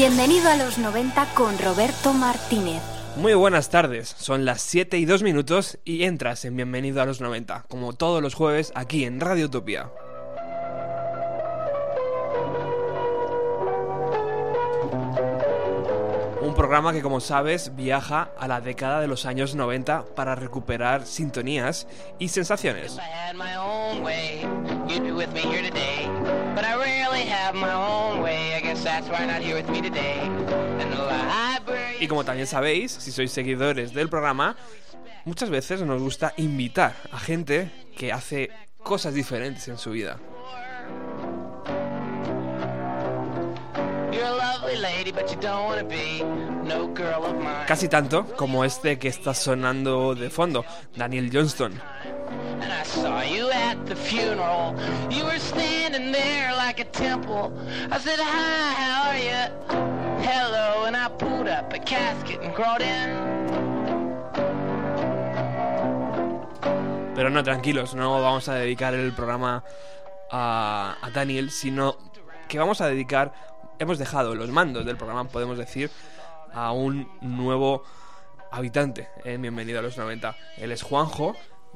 Bienvenido a los 90 con Roberto Martínez. Muy buenas tardes, son las 7 y 2 minutos y entras en Bienvenido a los 90, como todos los jueves aquí en Radio Utopía. Un programa que como sabes viaja a la década de los años 90 para recuperar sintonías y sensaciones. Y como también sabéis, si sois seguidores del programa, muchas veces nos gusta invitar a gente que hace cosas diferentes en su vida. Casi tanto como este que está sonando de fondo, Daniel Johnston. Pero no, tranquilos, no vamos a dedicar el programa a, a Daniel, sino que vamos a dedicar hemos dejado los mandos del programa, podemos decir, a un nuevo habitante en Bienvenido a los 90. Él es Juanjo.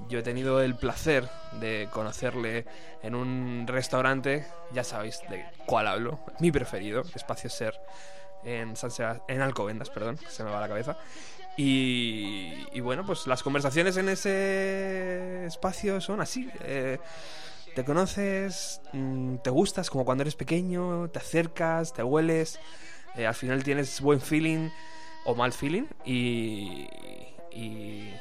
Yo he tenido el placer de conocerle en un restaurante, ya sabéis de cuál hablo, mi preferido, Espacio Ser, en, San en Alcobendas, perdón, se me va la cabeza. Y, bueno, pues las conversaciones en ese espacio son así. Eh, te conoces, mm, te gustas como cuando eres pequeño, te acercas, te hueles, eh, al final tienes buen feeling o mal feeling y, y,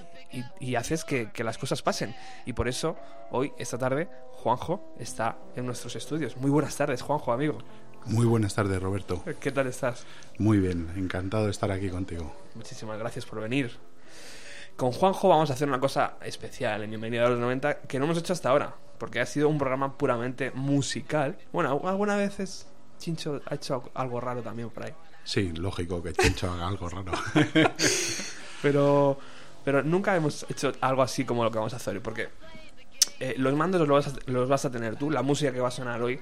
haces que, las cosas pasen. Y por eso hoy, esta tarde, Juanjo está en nuestros estudios. Muy buenas tardes, Juanjo, amigo. Muy buenas tardes, Roberto. ¿Qué tal estás? Muy bien, encantado de estar aquí contigo. Muchísimas gracias por venir. Con Juanjo vamos a hacer una cosa especial en Bienvenido a los 90 que no hemos hecho hasta ahora porque ha sido un programa puramente musical. Bueno, algunas veces Chincho ha hecho algo raro también por ahí. Sí, lógico que Chincho haga algo raro. pero, pero nunca hemos hecho algo así como lo que vamos a hacer hoy, porque eh, los mandos los vas, a, tener tú, la música que va a sonar hoy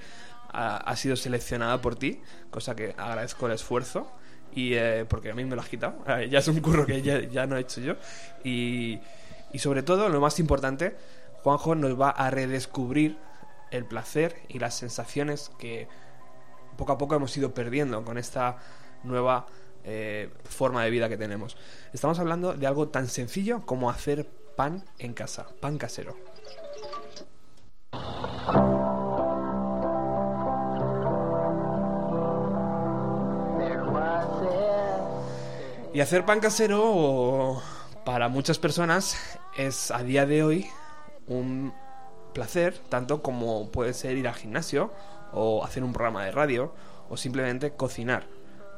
ha, sido seleccionada por ti, cosa que agradezco el esfuerzo. Y eh, porque a mí me lo has quitado, ya es un curro que ya, ya no he hecho yo. Y, y sobre todo, lo más importante, Juanjo nos va a redescubrir el placer y las sensaciones que poco a poco hemos ido perdiendo con esta nueva eh, forma de vida que tenemos. Estamos hablando de algo tan sencillo como hacer pan en casa, pan casero. Y hacer pan casero para muchas personas es a día de hoy un placer, tanto como puede ser ir al gimnasio o hacer un programa de radio o simplemente cocinar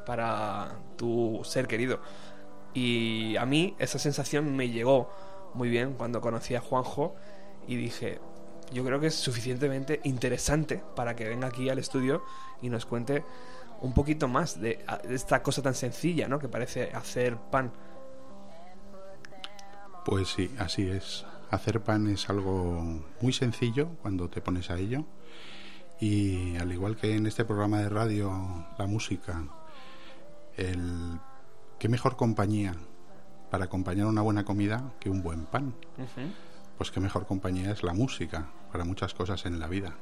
para tu ser querido. Y a mí esa sensación me llegó muy bien cuando conocí a Juanjo y dije, yo creo que es suficientemente interesante para que venga aquí al estudio y nos cuente un poquito más de, esta cosa tan sencilla, ¿no? Que parece hacer pan. Pues sí, así es. Hacer pan es algo muy sencillo cuando te pones a ello y al igual que en este programa de radio, la música, el qué mejor compañía para acompañar una buena comida que un buen pan. Pues qué mejor compañía es la música para muchas cosas en la vida.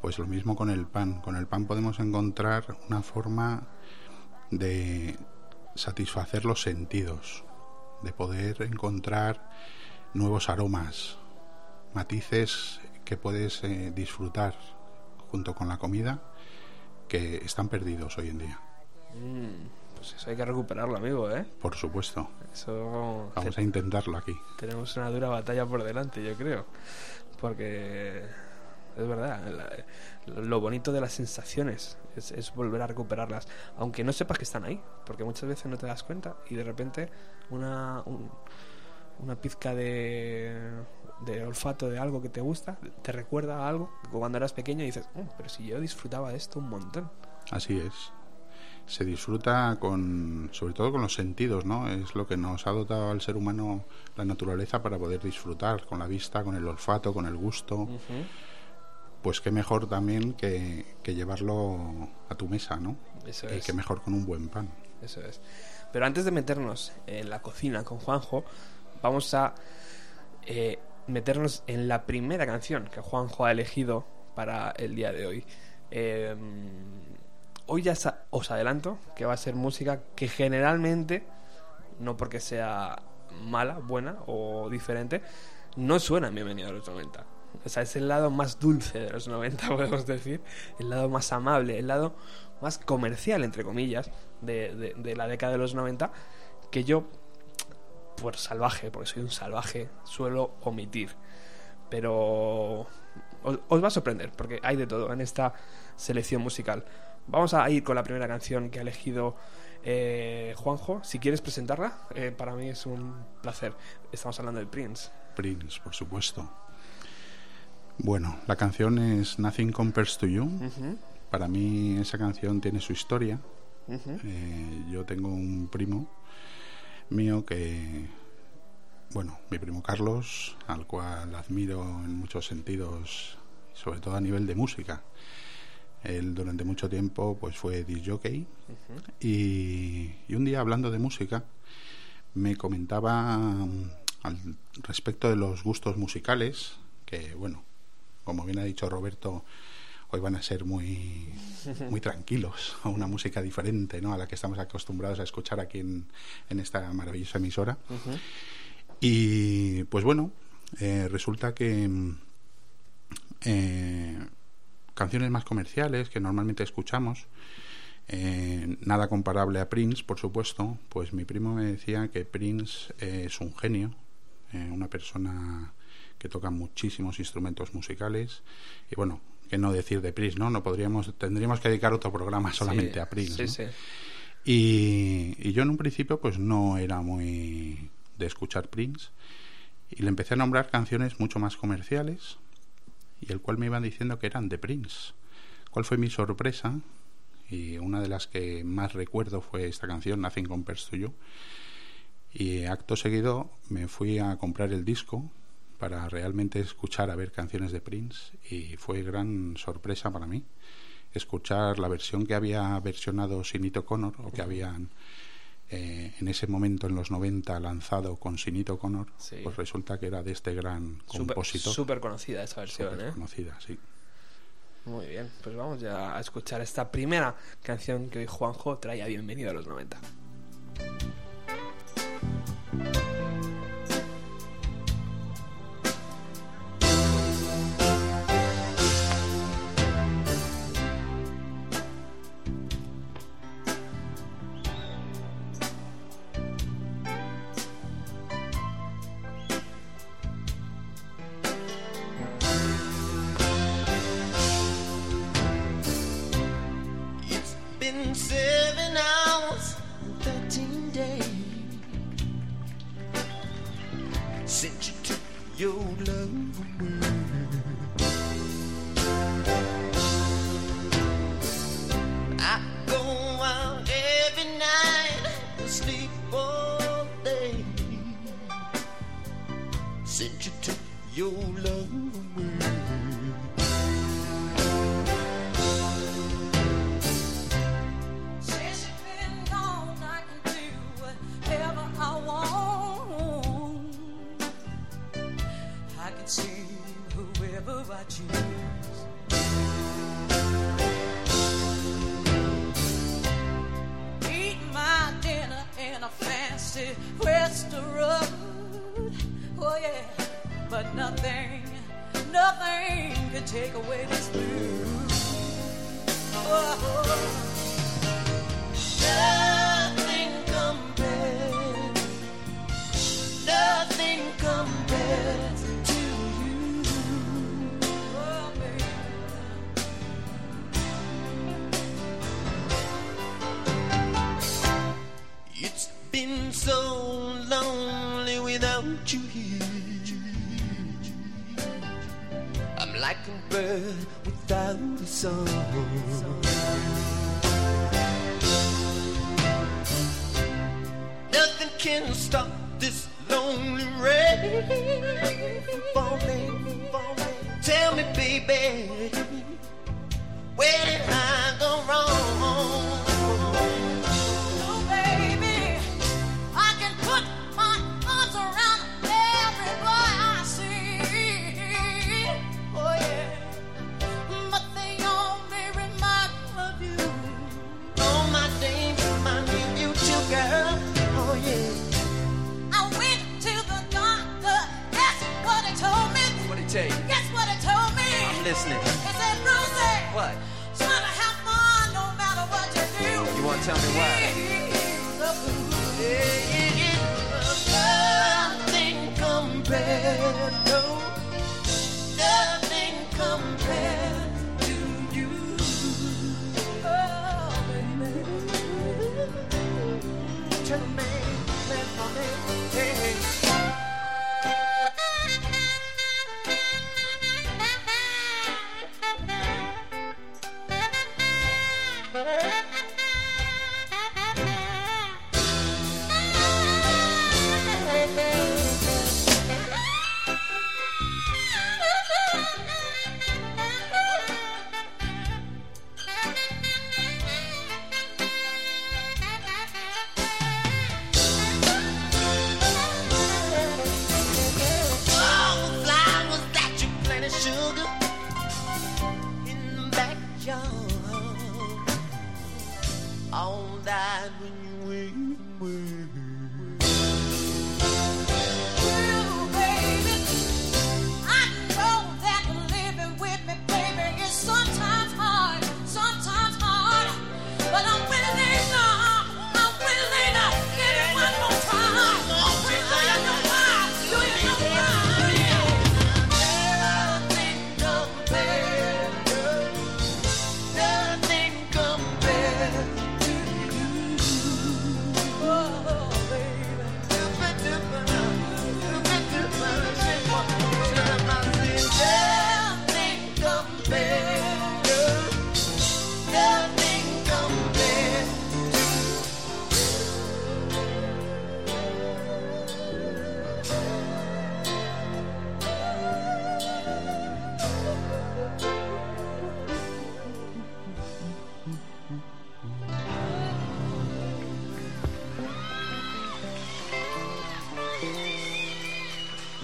Pues lo mismo con el pan. Con el pan podemos encontrar una forma de satisfacer los sentidos, de poder encontrar nuevos aromas, matices que puedes eh, disfrutar junto con la comida que están perdidos hoy en día. Mm, pues eso hay que recuperarlo, amigo, ¿eh? Por supuesto. Eso Vamos a intentarlo aquí. Tenemos una dura batalla por delante, yo creo. Porque es verdad, lo bonito de las sensaciones es, volver a recuperarlas, aunque no sepas que están ahí, porque muchas veces no te das cuenta y de repente una, una pizca de, de, olfato de algo que te gusta, te recuerda a algo cuando eras pequeño y dices, oh, pero si yo disfrutaba de esto un montón. Así es. Se disfruta con, sobre todo con los sentidos, ¿no? Es lo que nos ha dotado al ser humano la naturaleza para poder disfrutar con la vista, con el olfato, con el gusto. pues qué mejor también que, que llevarlo a tu mesa, ¿no? Eso Y es. qué mejor con un buen pan. Eso es. Pero antes de meternos en la cocina con Juanjo, vamos a eh, meternos en la primera canción que Juanjo ha elegido para el día de hoy. Eh, hoy ya os adelanto que va a ser música que generalmente, no porque sea mala, buena o diferente, no suena en Bienvenido a los 90. O sea, es el lado más dulce de los 90, podemos decir. El lado más amable, el lado más comercial, entre comillas, de, la década de los 90, que yo, por salvaje, porque soy un salvaje, suelo omitir. Pero os va a sorprender, porque hay de todo en esta selección musical. Vamos a ir con la primera canción que ha elegido eh, Juanjo. Si quieres presentarla, eh, para mí es un placer. Estamos hablando de Prince. Prince, por supuesto. Bueno, la canción es Nothing Compares to You. Para mí esa canción tiene su historia. Eh, yo tengo un primo mío que, bueno, mi primo Carlos, al cual admiro en muchos sentidos, sobre todo a nivel de música. Él durante mucho tiempo pues fue disc jockey. Y, y un día hablando de música me comentaba mm, al respecto de los gustos musicales que bueno como bien ha dicho Roberto hoy van a ser muy muy tranquilos a una música diferente ¿no? a la que estamos acostumbrados a escuchar aquí en, en esta maravillosa emisora. Y pues bueno, eh, resulta que mm, eh, canciones más comerciales que normalmente escuchamos, eh, nada comparable a Prince, por supuesto, pues mi primo me decía que Prince eh, es un genio, eh, una persona que toca muchísimos instrumentos musicales y bueno, que no decir de Prince, ¿no? No podríamos, tendríamos que dedicar otro programa solamente Sí, a Prince. Sí, ¿no? sí. Y, y yo en un principio pues no era muy de escuchar Prince y le empecé a nombrar canciones mucho más comerciales y el cual me iban diciendo que eran de Prince. ¿Cuál fue mi sorpresa? Y una de las que más recuerdo fue esta canción, Nothing Compares to You. Y acto seguido me fui a comprar el disco para realmente escuchar a ver canciones de Prince y fue gran sorpresa para mí escuchar la versión que había versionado Sinito Connor o que habían eh, en ese momento en los 90 lanzado con Sinito Connor, Sí. pues resulta que era de este gran compositor. súper conocida esa versión, súper ¿eh? conocida, sí. Muy bien, pues vamos ya a escuchar esta primera canción que hoy Juanjo trae a Bienvenido a los 90. Been seven hours and thirteen days since you took your love take away song. Nothing can stop this lonely rain from falling, falling. Tell me, baby, where did I go wrong?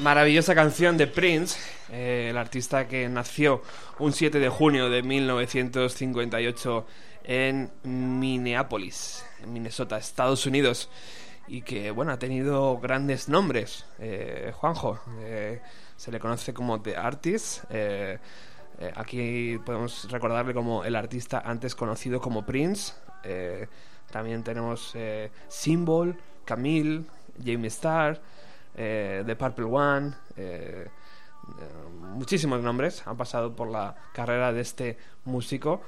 Maravillosa canción de Prince, eh, el artista que nació un 7 de junio de 1958 en Minneapolis, en Minnesota, Estados Unidos, y que bueno ha tenido grandes nombres. Eh, Juanjo, eh, se le conoce como The Artist. aquí podemos recordarle como el artista antes conocido como Prince. también tenemos Symbol, Camille, Jamie Starr, eh, The Purple One. eh, eh, muchísimos nombres han pasado por la carrera de este músico.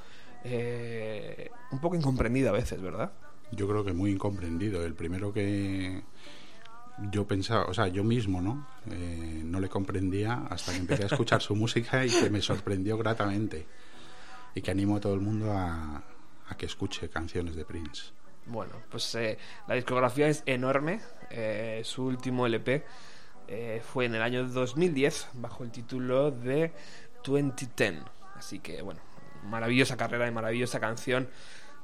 eh, un poco incomprendido a veces, ¿verdad? Yo creo que muy incomprendido. El primero que yo pensaba, o sea, yo mismo, ¿no? Eh, no le comprendía hasta que empecé a escuchar su música y que me sorprendió gratamente. Y que animo a todo el mundo a, a que escuche canciones de Prince. Bueno, pues eh, la discografía es enorme. eh, su último LP eh, fue en el año 2010 bajo el título de 2010. Así que, bueno, maravillosa carrera y maravillosa canción.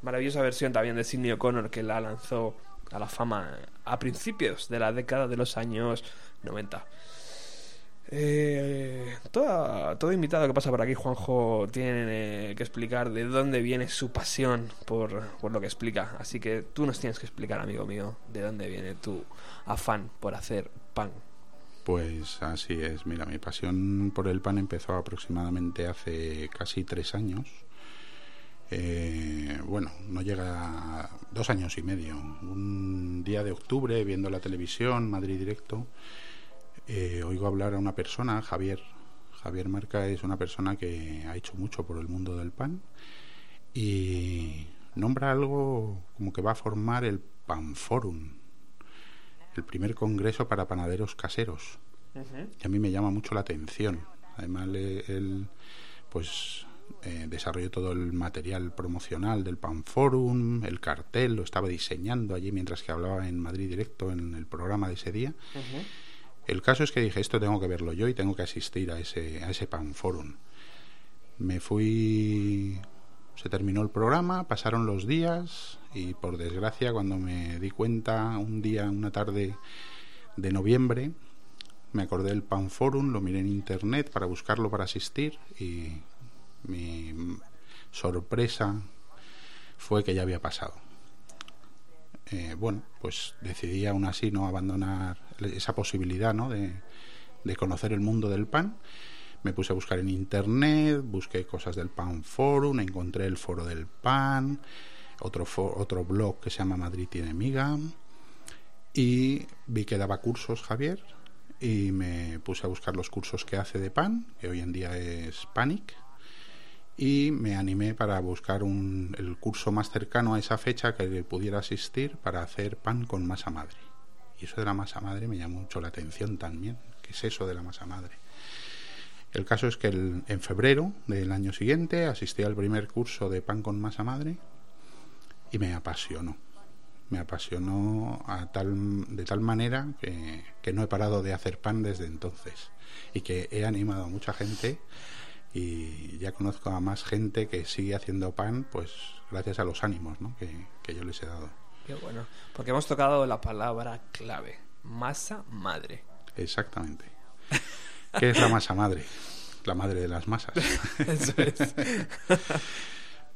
Maravillosa versión también de Sidney O'Connor que la lanzó a la fama a principios de la década de los años 90. Eh, toda- todo invitado que pasa por aquí, Juanjo, tiene eh, que explicar de dónde viene su pasión por, por lo que explica. Así que tú nos tienes que explicar, amigo mío, de dónde viene tu afán por hacer pan. Pues así es. Mira, mi pasión por el pan empezó aproximadamente hace casi tres años. Eh, bueno, no llega a dos años y medio. Un día de octubre, viendo la televisión, Madrid Directo, eh, oigo hablar a una persona, Javier. Javier Marca es una persona que ha hecho mucho por el mundo del pan y nombra algo como que va a formar el Panforum, el primer congreso para panaderos caseros. Y a mí me llama mucho la atención. Además, él, pues eh, desarrolló todo el material promocional del Panforum, el cartel, lo estaba diseñando allí mientras que hablaba en Madrid Directo en el programa de ese día. El caso es que dije, esto tengo que verlo yo y tengo que asistir a ese, a ese Pan Forum. Me fui, se terminó el programa, pasaron los días y por desgracia cuando me di cuenta un día, una tarde de noviembre, me acordé del Pan Forum, lo miré en internet para buscarlo para asistir y mi sorpresa fue que ya había pasado. Eh, bueno, pues decidí aún así no abandonar esa posibilidad ¿no? de, de conocer el mundo del pan. Me puse a buscar en internet, busqué cosas del Pan Forum, encontré el foro del pan, otro, fo- otro blog que se llama Madrid tiene miga y vi que daba cursos Javier y me puse a buscar los cursos que hace de pan, que hoy en día es Panic, y me animé para buscar un, el curso más cercano a esa fecha que pudiera asistir para hacer pan con masa madre. Y eso de la masa madre me llamó mucho la atención también. ¿Qué es eso de la masa madre? El caso es que en febrero del año siguiente asistí al primer curso de pan con masa madre y me apasionó. Me apasionó a tal, de tal manera que, que no he parado de hacer pan desde entonces y que he animado a mucha gente y ya conozco a más gente que sigue haciendo pan pues gracias a los ánimos ¿no? que yo les he dado. Qué bueno. Porque hemos tocado la palabra clave. Masa madre. Exactamente. ¿Qué es la masa madre? La madre de las masas. Eso es.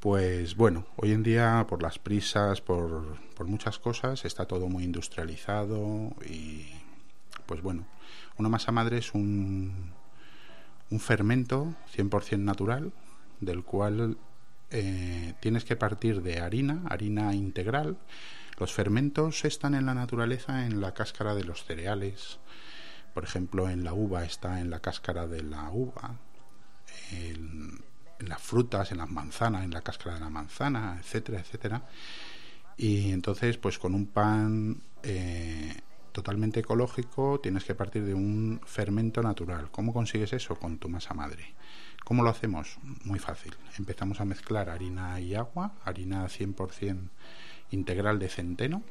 Pues bueno, hoy en día por las prisas, por, por muchas cosas, está todo muy industrializado y pues bueno, una masa madre es un, un fermento 100% natural del cual eh, tienes que partir de harina, harina integral. Los fermentos están en la naturaleza en la cáscara de los cereales, por ejemplo, en la uva está en la cáscara de la uva, en, las frutas, en las manzanas, en la cáscara de la manzana, etcétera, etcétera. Y entonces, pues con un pan eh, totalmente ecológico tienes que partir de un fermento natural. ¿Cómo consigues eso? Con tu masa madre. ¿Cómo lo hacemos? Muy fácil. Empezamos a mezclar harina y agua, harina 100% integral de centeno,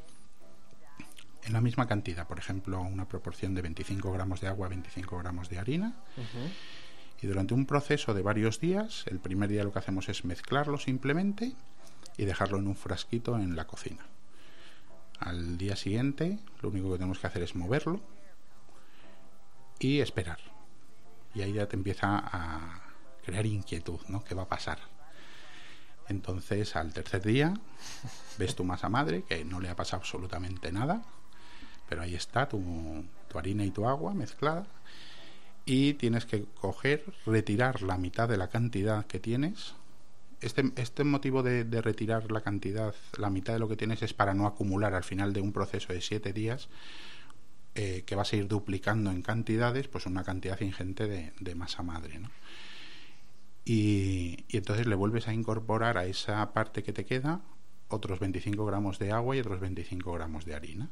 en la misma cantidad, por ejemplo, una proporción de 25 gramos de agua, 25 gramos de harina. Y durante un proceso de varios días, el primer día lo que hacemos es mezclarlo simplemente y dejarlo en un frasquito en la cocina. Al día siguiente, lo único que tenemos que hacer es moverlo y esperar. Y ahí ya te empieza a crear inquietud, ¿no? ¿Qué va a pasar? Entonces, al tercer día, ves tu masa madre, que no le ha pasado absolutamente nada, pero ahí está tu, harina y tu agua mezclada, y tienes que coger, retirar la mitad de la cantidad que tienes. Este, este motivo de, de retirar la cantidad, la mitad de lo que tienes, es para no acumular al final de un proceso de siete días eh, que vas a ir duplicando en cantidades, pues una cantidad ingente de, de masa madre, ¿no? Y, entonces le vuelves a incorporar a esa parte que te queda otros 25 gramos de agua y otros 25 gramos de harina.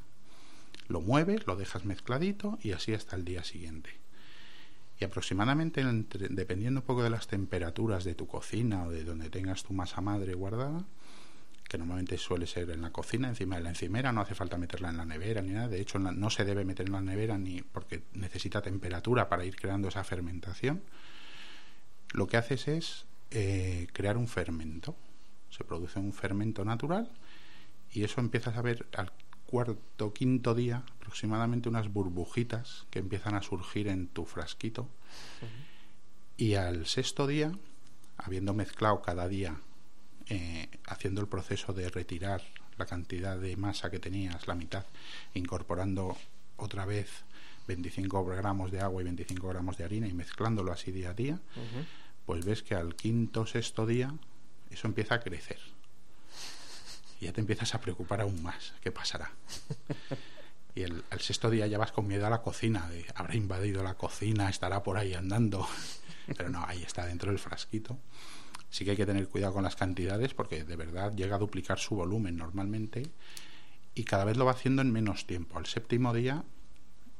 Lo mueves, lo dejas mezcladito y así hasta el día siguiente. Y aproximadamente, entre- dependiendo un poco de las temperaturas de tu cocina o de donde tengas tu masa madre guardada, que normalmente suele ser en la cocina, encima de la encimera, no hace falta meterla en la nevera ni nada. De hecho, no se debe meter en la nevera ni porque necesita temperatura para ir creando esa fermentación. Lo que haces es eh, crear un fermento. Se produce un fermento natural y eso empiezas a ver al cuarto, quinto día aproximadamente unas burbujitas que empiezan a surgir en tu frasquito. Y al sexto día, habiendo mezclado cada día, eh, haciendo el proceso de retirar la cantidad de masa que tenías, la mitad, incorporando otra vez 25 gramos de agua y 25 gramos de harina y mezclándolo así día a día, pues ves que al quinto sexto día eso empieza a crecer. Y ya te empiezas a preocupar aún más. ¿Qué pasará? Y el, sexto día ya vas con miedo a la cocina, de habrá invadido la cocina, estará por ahí andando. Pero no, ahí está dentro del frasquito. Sí que hay que tener cuidado con las cantidades porque de verdad llega a duplicar su volumen normalmente y cada vez lo va haciendo en menos tiempo. Al séptimo día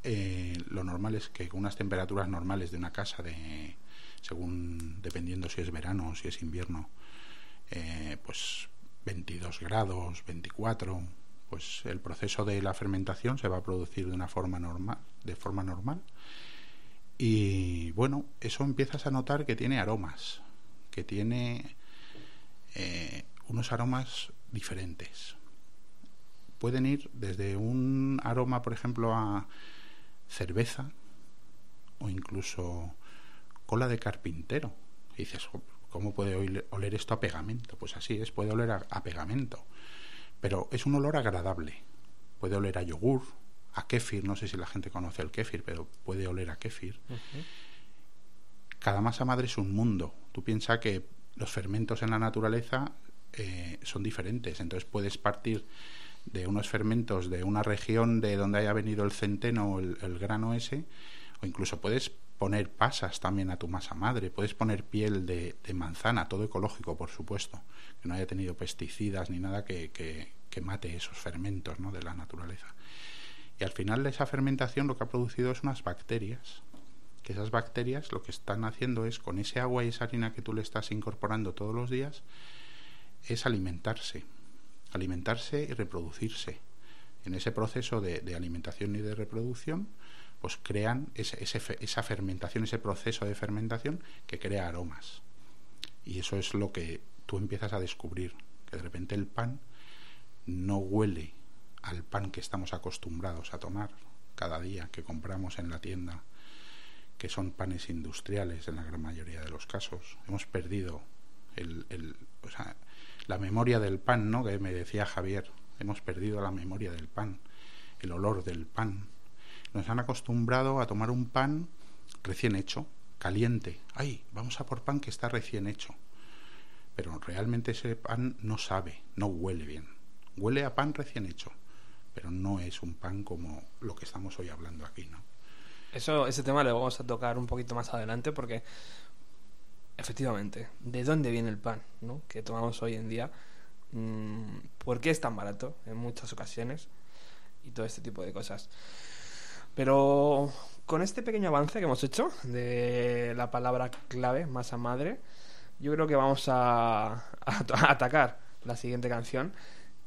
eh, lo normal es que con unas temperaturas normales de una casa de según dependiendo si es verano o si es invierno eh, pues 22 grados 24 pues el proceso de la fermentación se va a producir de una forma normal, de forma normal. Y bueno, eso empiezas a notar que tiene aromas, que tiene eh, unos aromas diferentes. Pueden ir desde un aroma, por ejemplo, a cerveza o incluso cola de carpintero. Y dices, "Jo, ¿cómo puede oler, esto a pegamento? Pues así es, puede oler a, a pegamento. Pero es un olor agradable. Puede oler a yogur, a kéfir, no sé si la gente conoce el kéfir, pero puede oler a kéfir. Cada masa madre es un mundo. Tú piensas que los fermentos en la naturaleza eh, son diferentes. Entonces puedes partir de unos fermentos de una región de donde haya venido el centeno o el, el grano ese, o incluso puedes poner pasas también a tu masa madre, puedes poner piel de, manzana, todo ecológico, por supuesto, que no haya tenido pesticidas ni nada que, que- que mate esos fermentos ¿no? de la naturaleza. Y al final de esa fermentación lo que ha producido es unas bacterias, que esas bacterias lo que están haciendo es, con ese agua y esa harina que tú le estás incorporando todos los días, es alimentarse, alimentarse y reproducirse. En ese proceso de alimentación y de reproducción, pues crean ese- ese esa fermentación, ese proceso de fermentación que crea aromas. Y eso es lo que tú empiezas a descubrir, que de repente el pan no huele al pan que estamos acostumbrados a tomar cada día, que compramos en la tienda, que son panes industriales en la gran mayoría de los casos. Hemos perdido el, la memoria del pan, ¿no? Que me decía Javier, hemos perdido la memoria del pan, el olor del pan. Nos han acostumbrado a tomar un pan recién hecho, caliente. ¡Ay! Vamos a por pan que está recién hecho. Pero realmente ese pan no sabe, no huele bien. Huele a pan recién hecho, pero no es un pan como lo que estamos hoy hablando aquí, ¿no? Eso, ese tema lo vamos a tocar un poquito más adelante porque, efectivamente, ¿de dónde viene el pan ¿no? que tomamos hoy en día? Mm, ¿Por qué es tan barato en muchas ocasiones? Y todo este tipo de cosas. Pero con este pequeño avance que hemos hecho de la palabra clave, masa madre, yo creo que vamos a, atacar la siguiente canción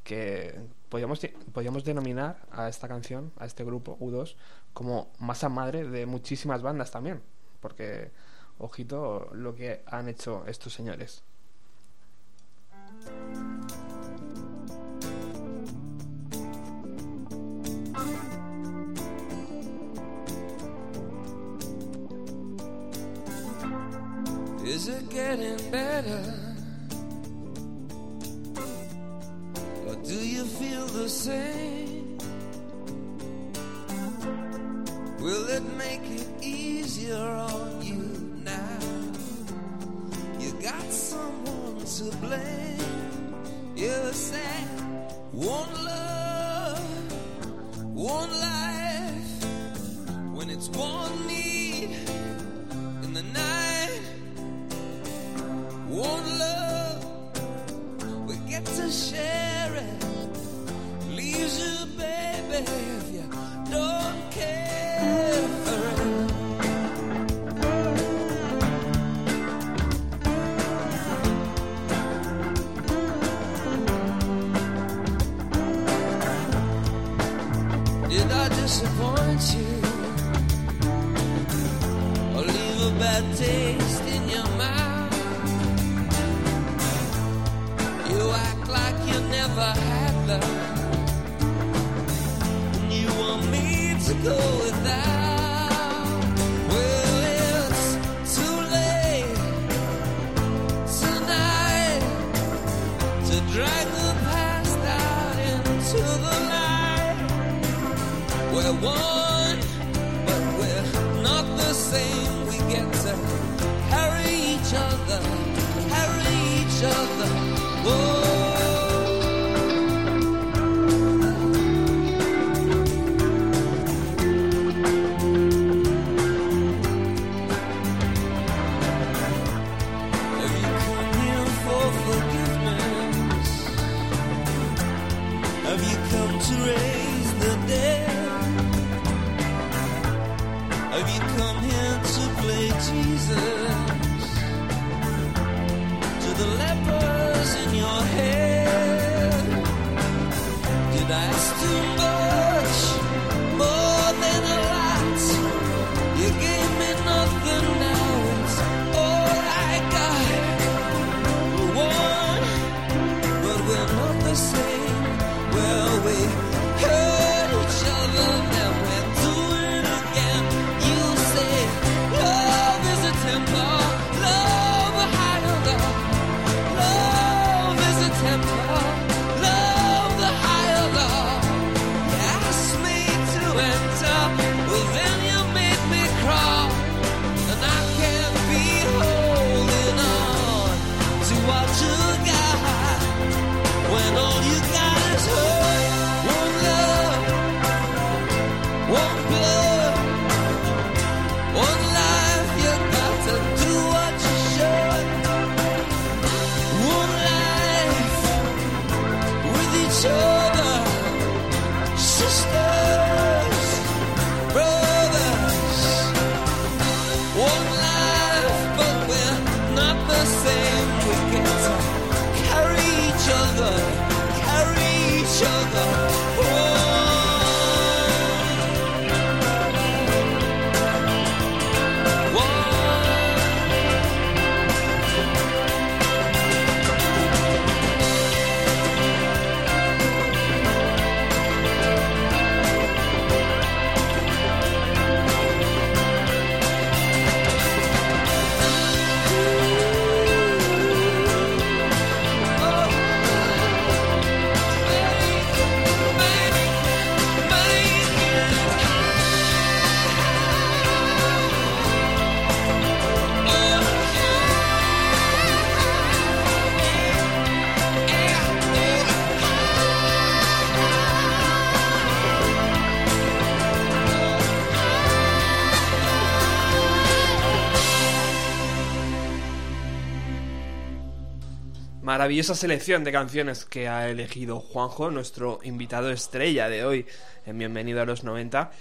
que podríamos, podríamos denominar a esta canción, a este grupo U2, como masa madre de muchísimas bandas también. Porque, ojito, lo que han hecho estos señores. Is it getting better? Or do you feel the same? Will it make it easier on you now? You got someone to blame. You say, one love, one life. When it's one need will. Maravillosa selección de canciones que ha elegido Juanjo, nuestro invitado estrella de hoy en Bienvenido a los 90.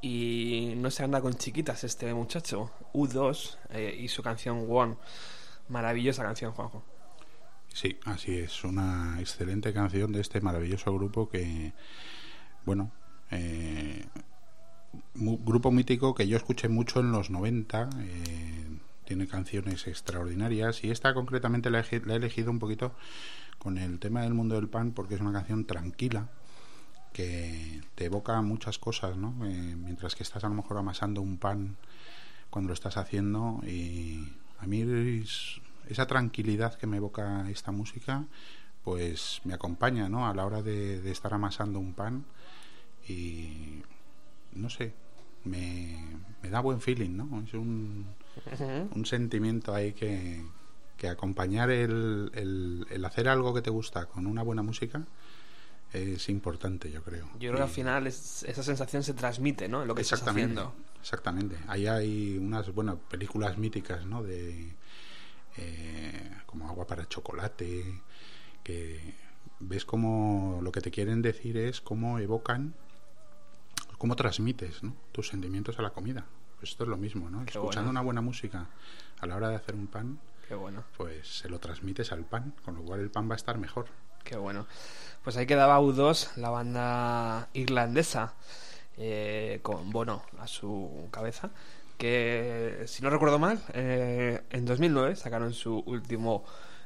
Y no se anda con chiquitas este muchacho, U2, eh, y su canción One. Maravillosa canción, Juanjo. Sí, así es. Una excelente canción de este maravilloso grupo que, bueno, eh, grupo mítico que yo escuché mucho en los 90. eh, tiene canciones extraordinarias y esta concretamente la he, elegido un poquito con el tema del mundo del pan porque es una canción tranquila que te evoca muchas cosas, ¿no? Eh, mientras que estás a lo mejor amasando un pan cuando lo estás haciendo y a mí es- esa tranquilidad que me evoca esta música pues me acompaña, ¿no? A la hora de, estar amasando un pan y no sé, me da buen feeling, ¿no? Es un, un sentimiento ahí que, que acompañar el, el, el hacer algo que te gusta con una buena música es importante, yo creo. Yo creo que al final es- esa sensación se transmite, ¿no? En lo que estás exactamente, haciendo. exactamente. Ahí hay unas, bueno, películas míticas, ¿no? De eh, como agua para chocolate, que ves como lo que te quieren decir es cómo evocan, cómo transmites, ¿no? Tus sentimientos a la comida. Pues esto es lo mismo, ¿no? Qué Escuchando bueno. una buena música a la hora de hacer un pan, Qué bueno. pues se lo transmites al pan, con lo cual el pan va a estar mejor. Qué bueno. Pues ahí quedaba U2, la banda irlandesa, eh, con Bono a su cabeza, que, si no recuerdo mal, eh, en 2009 sacaron su último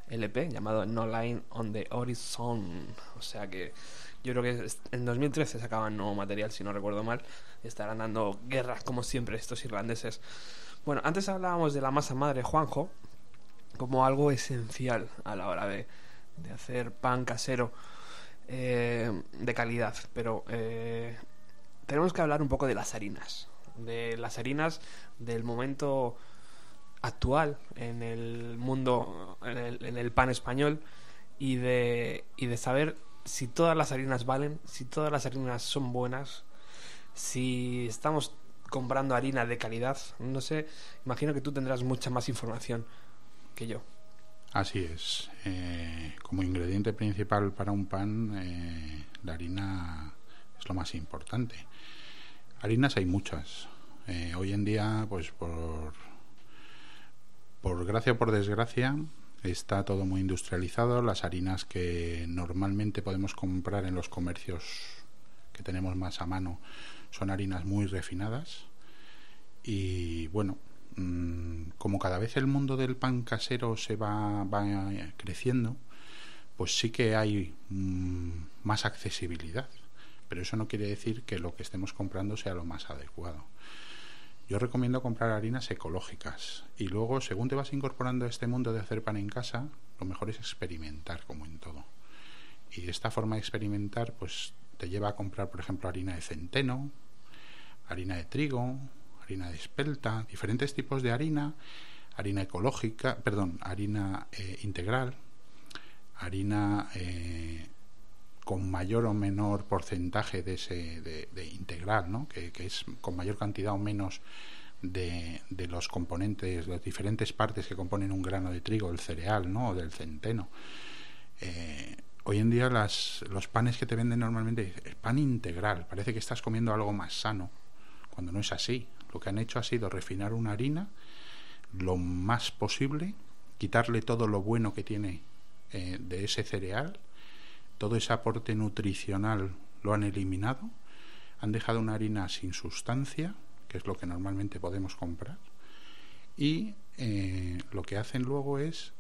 LP llamado No Line on the Horizon. O sea que yo creo que en 2013 sacaban nuevo material, si no recuerdo mal. Estarán dando guerra, como siempre, estos irlandeses. Bueno, antes hablábamos de la masa madre, Juanjo, como algo esencial a la hora de, de hacer pan casero eh, de calidad. Pero eh, tenemos que hablar un poco de las harinas. De las harinas del momento actual en el mundo, en el, en el pan español y de, y de saber si todas las harinas valen, si todas las harinas son buenas, si estamos comprando harina de calidad. No sé, imagino que tú tendrás mucha más información que yo. Así es. Eh, como ingrediente principal para un pan, eh, la harina es lo más importante. Harinas hay muchas. Eh, hoy en día, pues por, por gracia o por desgracia, está todo muy industrializado. Las harinas que normalmente podemos comprar en los comercios que tenemos más a mano son harinas muy refinadas. Y bueno, mm, como cada vez el mundo del pan casero se va, va creciendo, pues sí que hay mm, más accesibilidad. Pero eso no quiere decir que lo que estemos comprando sea lo más adecuado. Yo recomiendo comprar harinas ecológicas y luego, según te vas incorporando a este mundo de hacer pan en casa, lo mejor es experimentar, como en todo. Y esta forma de experimentar, pues te lleva a comprar, por ejemplo, harina de centeno, harina de trigo, harina de espelta, diferentes tipos de harina, harina ecológica, perdón, harina eh, integral, harina eh, con mayor o menor porcentaje de ese de, integral, ¿no? Que, que es con mayor cantidad o menos de, de los componentes, las diferentes partes que componen un grano de trigo, el cereal, ¿no? O del centeno. Eh, hoy en día las, los panes que te venden normalmente, el pan integral, parece que estás comiendo algo más sano, cuando no es así. Lo que han hecho ha sido refinar una harina lo más posible, quitarle todo lo bueno que tiene eh, de ese cereal, todo ese aporte nutricional lo han eliminado, han dejado una harina sin sustancia, que es lo que normalmente podemos comprar, y eh, lo que hacen luego es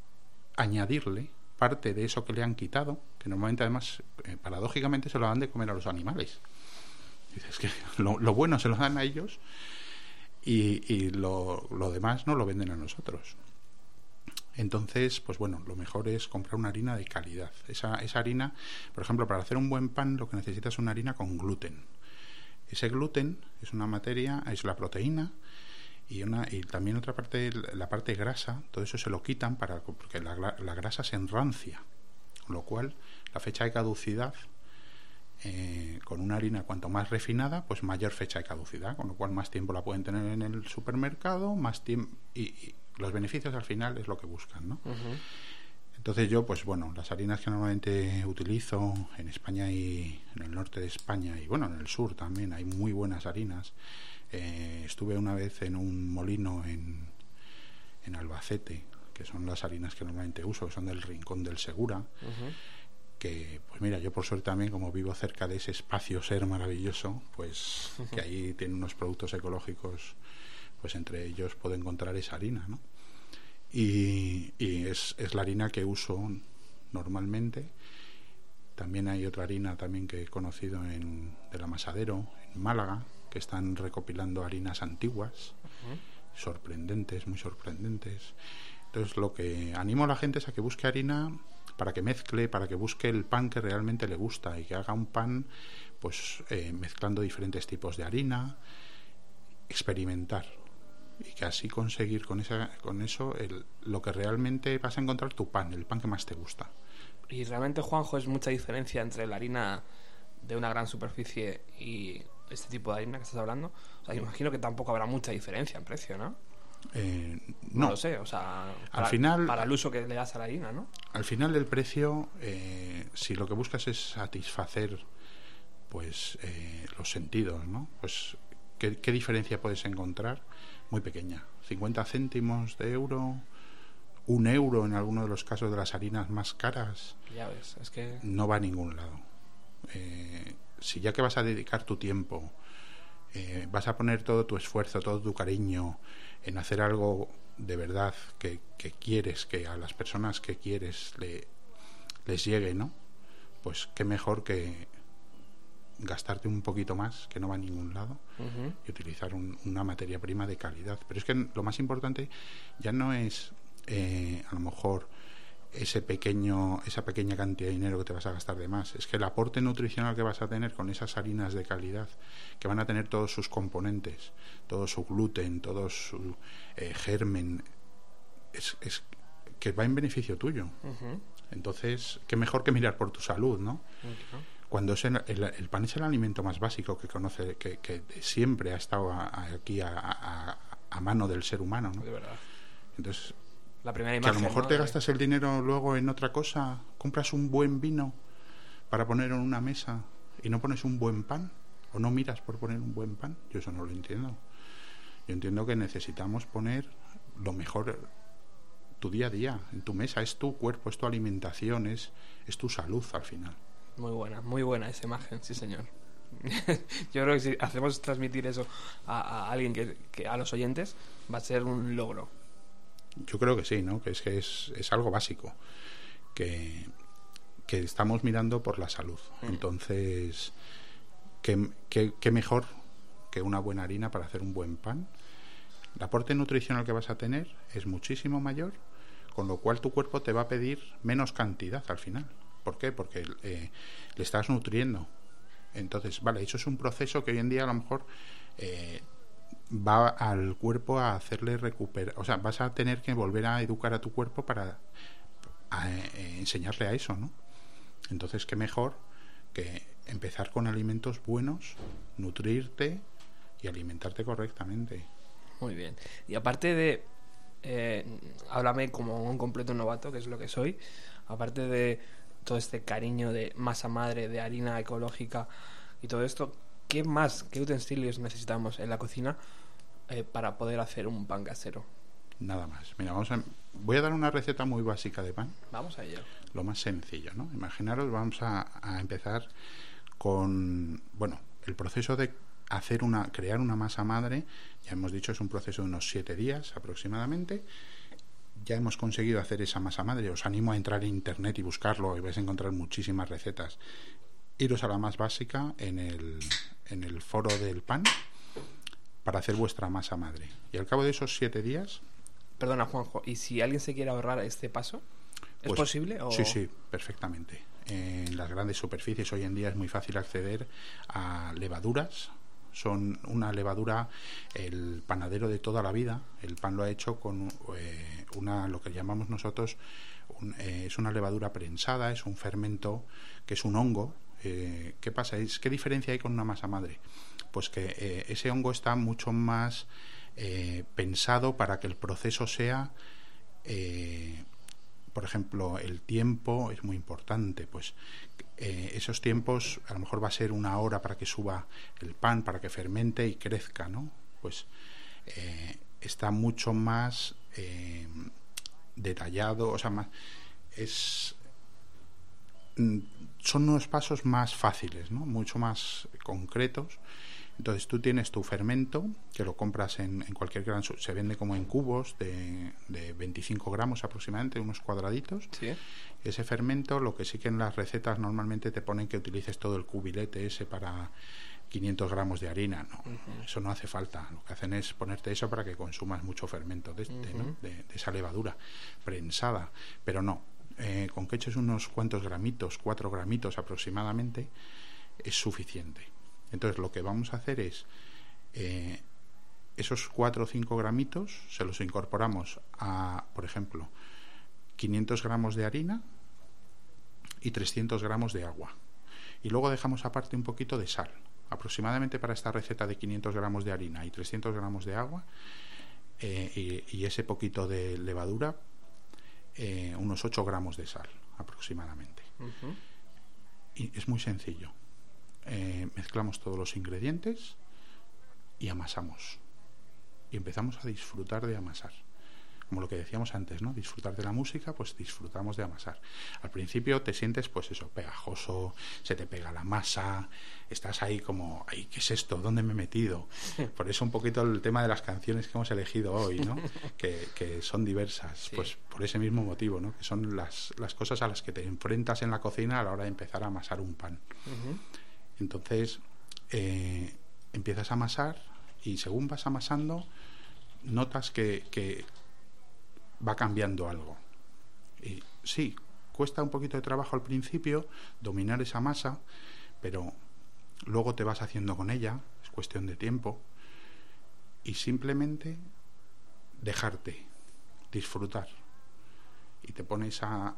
añadirle parte de eso que le han quitado, que normalmente además, eh, paradójicamente, se lo dan de comer a los animales. Dices que lo, bueno se lo dan a ellos y, lo demás no lo venden a nosotros. Entonces, pues bueno, lo mejor es comprar una harina de calidad. Esa, esa harina, por ejemplo, para hacer un buen pan lo que necesitas es una harina con gluten. Ese gluten es una materia, es la proteína y, una, y también otra parte, la parte grasa, todo eso se lo quitan para, porque la, la grasa se enrancia. Con lo cual, la fecha de caducidad eh, con una harina cuanto más refinada, pues mayor fecha de caducidad, con lo cual más tiempo la pueden tener en el supermercado, más tiempo y, los beneficios al final es lo que buscan, ¿no? Entonces yo, pues bueno, las harinas que normalmente utilizo en España y en el norte de España y bueno, en el sur también hay muy buenas harinas. Eh, estuve una vez en un molino en, en Albacete, que son las harinas que normalmente uso, que son del Rincón del Segura, que pues mira, yo por suerte también como vivo cerca de ese espacio ser maravilloso, pues que ahí tiene unos productos ecológicos, pues entre ellos puedo encontrar esa harina, ¿no? Y, y es, es la harina que uso normalmente. También hay otra harina también que he conocido en, del Amasadero, en Málaga, que están recopilando harinas antiguas, sorprendentes, muy sorprendentes. Entonces lo que animo a la gente es a que busque harina para que mezcle, para que busque el pan que realmente le gusta y que haga un pan pues eh, mezclando diferentes tipos de harina, experimentar y que así conseguir con esa con eso el, lo que realmente vas a encontrar tu pan, el pan que más te gusta. Y realmente, Juanjo, es mucha diferencia entre la harina de una gran superficie y este tipo de harina que estás hablando. O sea, imagino que tampoco habrá mucha diferencia en precio, ¿no? Eh, No, no, lo sé, o sea, Al para, final- para el uso que le das a la harina, ¿no? al final el precio, eh, si lo que buscas es satisfacer pues eh, los sentidos, ¿no? Pues ¿qué, qué diferencia puedes encontrar? Muy pequeña, 50 céntimos de euro, un euro en alguno de los casos de las harinas más caras, Ya ves, es que... no va a ningún lado. Eh, si ya que vas a dedicar tu tiempo, eh, vas a poner todo tu esfuerzo, todo tu cariño en hacer algo de verdad que, que quieres, que a las personas que quieres le, les llegue, ¿no? Pues qué mejor que gastarte un poquito más, que no va a ningún lado, y utilizar un- una materia prima de calidad. Pero es que lo más importante ya no es eh, a lo mejor ese pequeño, esa pequeña cantidad de dinero que te vas a gastar de más. Es que el aporte nutricional que vas a tener con esas harinas de calidad, que van a tener todos sus componentes, todo su gluten, todo su eh, germen, es, es que va en beneficio tuyo. Entonces, qué mejor que mirar por tu salud, ¿no? Cuando es el, el- el pan es el alimento más básico que conoce, que, que siempre ha estado a- a- aquí a, a- mano del ser humano, ¿no? De verdad. Entonces, La primera que a imagen. lo mejor ¿no? te gastas el dinero luego en otra cosa, compras un buen vino para poner en una mesa y no pones un buen pan, o no miras por poner un buen pan, yo eso no lo entiendo. Yo entiendo que necesitamos poner lo mejor tu día a día, en tu mesa, es tu cuerpo, es tu alimentación, es, es tu salud al final. Muy buena, muy buena esa imagen, sí señor. Yo creo que si hacemos transmitir eso a, a alguien que, que a los oyentes va a ser un logro. Yo creo que sí, ¿no? Que es que es, es algo básico. Que, que estamos mirando por la salud. Entonces, ¿qué, qué, qué mejor que una buena harina para hacer un buen pan? El aporte nutricional que vas a tener es muchísimo mayor, con lo cual tu cuerpo te va a pedir menos cantidad al final. ¿Por qué? Porque eh, le estás nutriendo. Entonces, vale, eso es un proceso que hoy en día a lo mejor eh, va al cuerpo a hacerle recuperar, o sea, vas a tener que volver a educar a tu cuerpo para eh, enseñarle a eso, ¿no? Entonces, qué mejor que empezar con alimentos buenos, nutrirte y alimentarte correctamente. Muy bien. Y aparte de. Háblame como un completo novato, que es lo que soy. Aparte de todo este cariño de masa madre, de harina ecológica y todo esto, ¿qué más, qué utensilios necesitamos en la cocina eh, para poder hacer un pan casero? Nada más. Mira, vamos a, voy a dar una receta muy básica de pan. Vamos a ello. lo más sencillo, ¿no? Imaginaros, vamos a, a empezar con, bueno, el proceso de hacer una, crear una masa madre, ya hemos dicho, es un proceso de unos siete días aproximadamente. Ya hemos conseguido hacer esa masa madre. Os animo a entrar en internet y buscarlo y vais a encontrar muchísimas recetas. Iros a la más básica en el, en el foro del pan para hacer vuestra masa madre. Y al cabo de esos siete días, Perdona, Juanjo, ¿y si alguien se quiere ahorrar este paso? ¿Es Pues, posible? O... Sí, sí, perfectamente. En las grandes superficies hoy en día es muy fácil acceder a levaduras. Son una levadura, el panadero de toda la vida. El pan lo ha hecho con eh, una, lo que llamamos nosotros, eh, es una levadura prensada, es un fermento que es un hongo. Eh, ¿Qué pasa? Es, ¿Qué diferencia hay con una masa madre? Pues que eh, ese hongo está mucho más pensado para que el proceso sea por ejemplo, el tiempo es muy importante, pues esos tiempos a lo mejor va a ser una hora para que suba el pan, para que fermente y crezca, ¿no? Pues está mucho más eh, detallado, o sea, más, es mm, son unos pasos más fáciles, ¿no? mucho más concretos. Entonces tú tienes tu fermento, que lo compras en, en cualquier gran... Se vende como en cubos de, de 25 gramos aproximadamente, unos cuadraditos. Sí. Ese fermento, lo que sí que en las recetas normalmente te ponen que utilices todo el cubilete ese para 500 gramos de harina. No, eso no hace falta. Lo que hacen es ponerte eso para que consumas mucho fermento de, este, ¿no? de, de esa levadura prensada. Pero no, eh, con que eches unos cuantos gramitos, cuatro gramitos aproximadamente, es suficiente. Entonces lo que vamos a hacer es eh, esos 4 o 5 gramitos se los incorporamos a, por ejemplo, 500 gramos de harina y 300 gramos de agua. Y luego dejamos aparte un poquito de sal. Aproximadamente para esta receta de 500 gramos de harina y 300 gramos de agua eh, y, y ese poquito de levadura, eh, unos 8 gramos de sal aproximadamente. Y es muy sencillo. Eh, mezclamos todos los ingredientes y amasamos. Y empezamos a disfrutar de amasar. Como lo que decíamos antes, ¿no? Disfrutar de la música, pues disfrutamos de amasar. Al principio te sientes, pues eso, pegajoso, se te pega la masa, estás ahí como, ay, ¿qué es esto? ¿Dónde me he metido? Por eso un poquito el tema de las canciones que hemos elegido hoy, ¿no? Que, que son diversas, pues por ese mismo motivo, ¿no? Que son las, las cosas a las que te enfrentas en la cocina a la hora de empezar a amasar un pan. Entonces, eh, empiezas a amasar y según vas amasando, notas que, que va cambiando algo. Y sí, cuesta un poquito de trabajo al principio dominar esa masa, pero luego te vas haciendo con ella, es cuestión de tiempo, y simplemente dejarte, disfrutar. Y te pones a,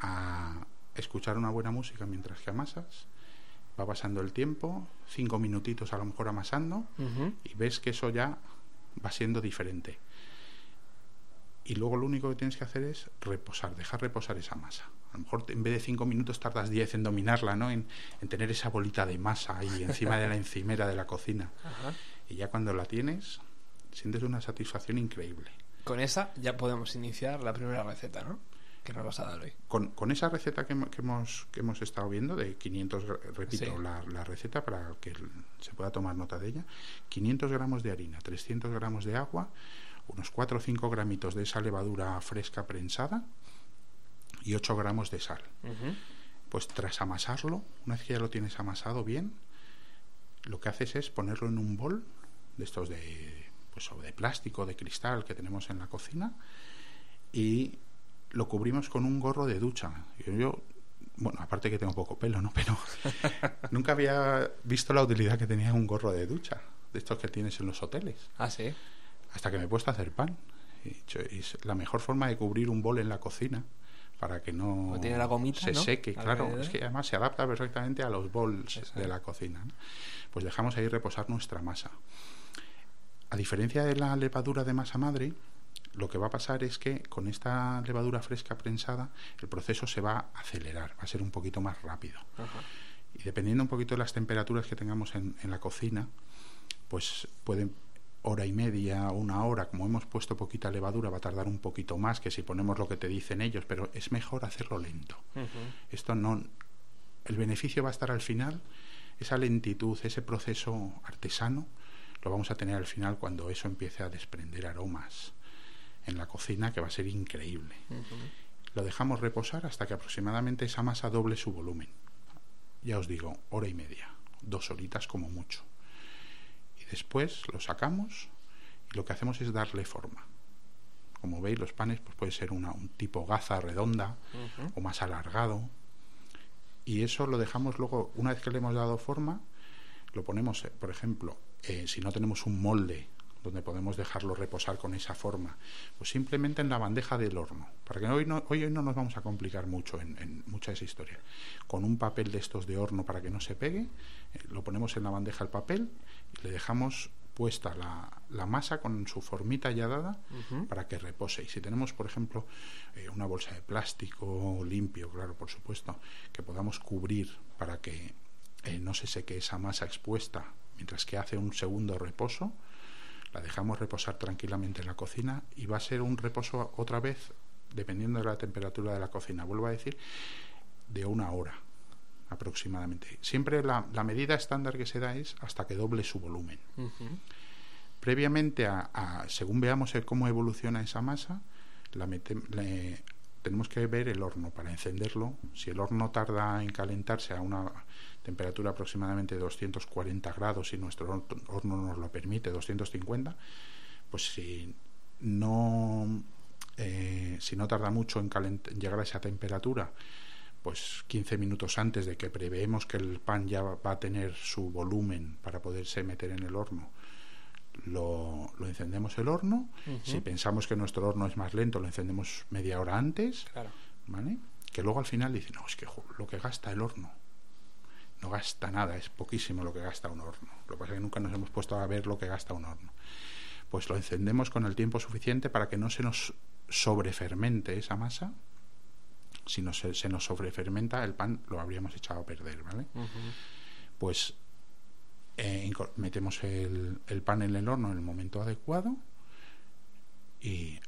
a escuchar una buena música mientras que amasas, va pasando el tiempo, cinco minutitos a lo mejor amasando, y ves que eso ya va siendo diferente. Y luego lo único que tienes que hacer es reposar, dejar reposar esa masa. A lo mejor en vez de cinco minutos tardas diez en dominarla, ¿no? En, en tener esa bolita de masa ahí encima de la encimera de la cocina. Y ya cuando la tienes, sientes una satisfacción increíble. Con esa ya podemos iniciar la primera receta, ¿no? Que nos vas a dar hoy. Con, con esa receta que, que hemos, que hemos estado viendo de 500, gra- repito, Sí. la, la receta para que se pueda tomar nota de ella, 500 gramos de harina, 300 gramos de agua, unos 4 o 5 gramitos de esa levadura fresca prensada y 8 gramos de sal. Pues tras amasarlo, una vez que ya lo tienes amasado bien, lo que haces es ponerlo en un bol de estos de, pues, o de plástico, de cristal que tenemos en la cocina y lo cubrimos con un gorro de ducha. Yo, yo, bueno, aparte que tengo poco pelo, ¿no? Pero nunca había visto la utilidad que tenía un gorro de ducha, de estos que tienes en los hoteles, Ah, sí. Hasta que me he puesto a hacer pan. Y es la mejor forma de cubrir un bol en la cocina para que no O tiene la gomita, se ¿no? seque. Claro, Alrededor. es que además se adapta perfectamente a los bols de la cocina. ¿no? Pues dejamos ahí reposar nuestra masa. A diferencia de la levadura de masa madre, lo que va a pasar es que con esta levadura fresca prensada el proceso se va a acelerar, va a ser un poquito más rápido. Y dependiendo un poquito de las temperaturas que tengamos en, en la cocina, pues pueden hora y media una hora, como hemos puesto poquita levadura, va a tardar un poquito más que si ponemos lo que te dicen ellos, pero es mejor hacerlo lento. Esto no, el beneficio va a estar al final, esa lentitud, ese proceso artesano, lo vamos a tener al final cuando eso empiece a desprender aromas en la cocina, que va a ser increíble. Lo dejamos reposar hasta que aproximadamente esa masa doble su volumen. Ya os digo, hora y media, dos horitas como mucho. Después lo sacamos y lo que hacemos es darle forma. Como veis, los panes pues puede ser una, un tipo gaza redonda o más alargado. Y eso lo dejamos luego, una vez que le hemos dado forma, lo ponemos, eh, por ejemplo, eh, si no tenemos un molde donde podemos dejarlo reposar con esa forma, pues simplemente en la bandeja del horno, para que hoy no, hoy, hoy no nos vamos a complicar mucho en, en mucha esa historia. Con un papel de estos de horno para que no se pegue, eh, lo ponemos en la bandeja el papel le dejamos puesta la, la masa con su formita ya dada para que repose. Y si tenemos, por ejemplo, eh, una bolsa de plástico limpio, claro, por supuesto, que podamos cubrir para que eh, no se seque esa masa expuesta mientras que hace un segundo reposo, la dejamos reposar tranquilamente en la cocina y va a ser un reposo otra vez, dependiendo de la temperatura de la cocina, vuelvo a decir, de una hora aproximadamente. Siempre la, la medida estándar que se da es hasta que doble su volumen. Previamente, a, a- según veamos el cómo evoluciona esa masa, la mete- le- tenemos que ver el horno para encenderlo. Si el horno tarda en calentarse a una temperatura aproximadamente de 240 grados y nuestro hor- horno nos lo permite, 250, pues si no, eh, si no tarda mucho en llegar a esa temperatura, pues 15 minutos antes de que preveemos que el pan ya va a tener su volumen para poderse meter en el horno, lo, lo encendemos el horno. Si pensamos que nuestro horno es más lento, lo encendemos media hora antes. Claro. ¿Vale? Que luego al final dice, no, es que jo, lo que gasta el horno. No gasta nada, es poquísimo lo que gasta un horno. Lo que pasa es que nunca nos hemos puesto a ver lo que gasta un horno. Pues lo encendemos con el tiempo suficiente para que no se nos sobrefermente esa masa. Si no se, se nos sobrefermenta, el pan lo habríamos echado a perder, ¿vale? Pues eh, metemos el, el pan en el horno en el momento adecuado y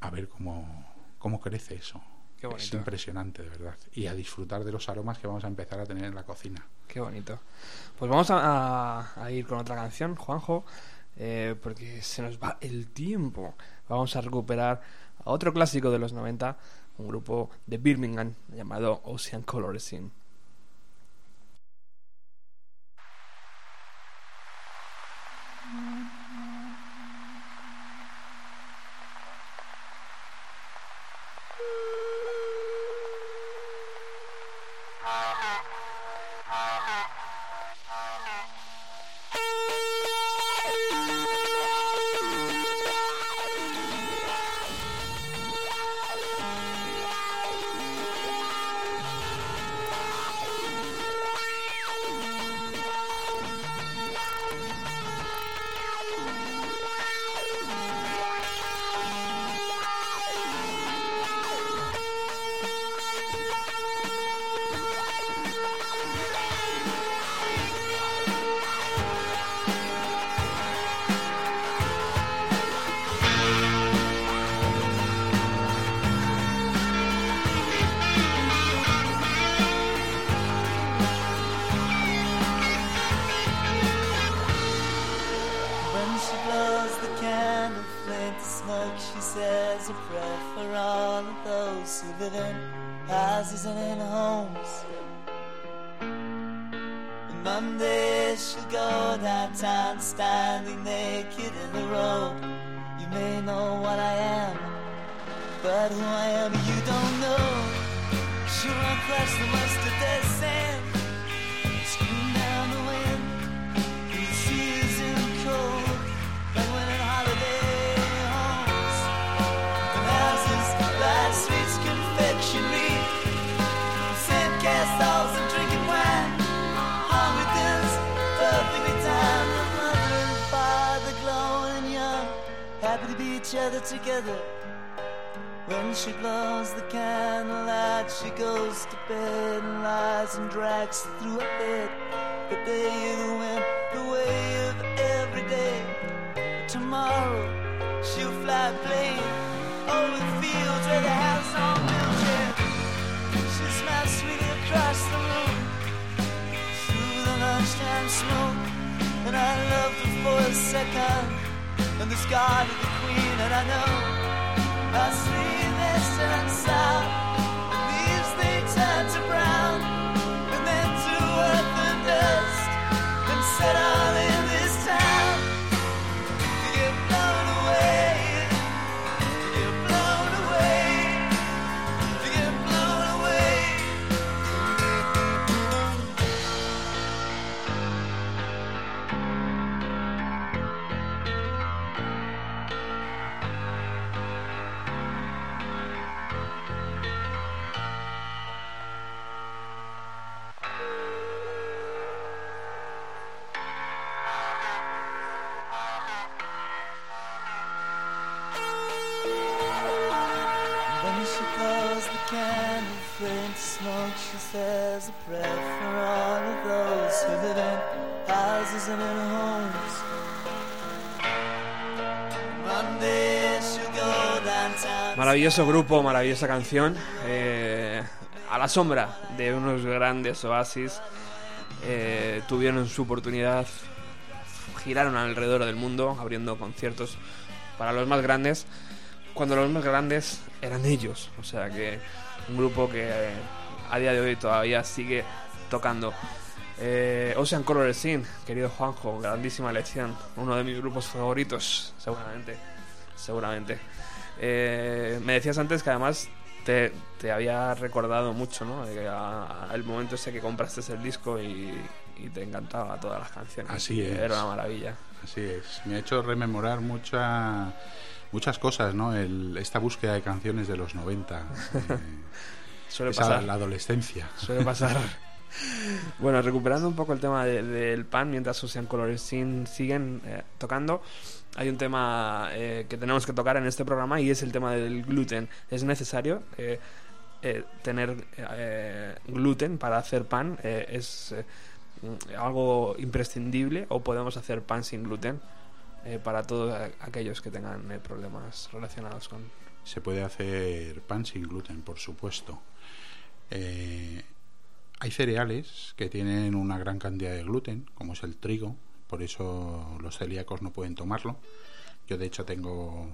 a ver cómo, cómo crece eso. Qué Es bonito. impresionante, de verdad. Y a disfrutar de los aromas que vamos a empezar a tener en la cocina. Qué bonito. Pues vamos a, a- a ir con otra canción, Juanjo, eh, porque se nos va el tiempo. Vamos a recuperar a otro clásico de los 90, un grupo de Birmingham llamado Ocean Coloring. When happy to be each other together. When she blows the candle out, she goes to bed and lies and drags through her bed. The day the wind, the way of every day. Tomorrow she'll fly a plane over the fields where the house on wheelchair. She smiles sweetly across the room through the lunchtime smoke, and I loved her for a second. And this God of the Queen, and I know our sweetness turns sour, and Maravilloso grupo, maravillosa canción. eh, a la sombra de unos grandes oasis. eh, tuvieron su oportunidad, giraron alrededor del mundo, abriendo conciertos para los más grandes. Cuando los más grandes eran ellos. O sea que un grupo que a día de hoy todavía sigue tocando. Eh, Ocean Color Scene, querido Juanjo, grandísima elección. Uno de mis grupos favoritos, seguramente. Seguramente. Eh, me decías antes que además te, te había recordado mucho, ¿no? De a- a- el momento ese que compraste el disco y, y te encantaba todas las canciones. Así es. Era una maravilla. Así es. Me ha hecho rememorar mucha, muchas cosas, ¿no? El- esta búsqueda de canciones de los 90. eh, Suele esa- pasar. la adolescencia. Suele pasar. bueno, recuperando un poco el tema de- del pan, mientras Ocean Color Scene siguen eh, tocando, hay un tema eh, que tenemos que tocar en este programa y es el tema del gluten. ¿Es necesario eh, eh, tener eh, gluten para hacer pan? Eh, ¿Es algo imprescindible o podemos hacer pan sin gluten? eh, para todos aquellos que tengan eh, problemas relacionados con... Se puede hacer pan sin gluten, por supuesto. Eh, hay cereales que tienen una gran cantidad de gluten, como es el trigo, por eso los celíacos no pueden tomarlo. Yo de hecho tengo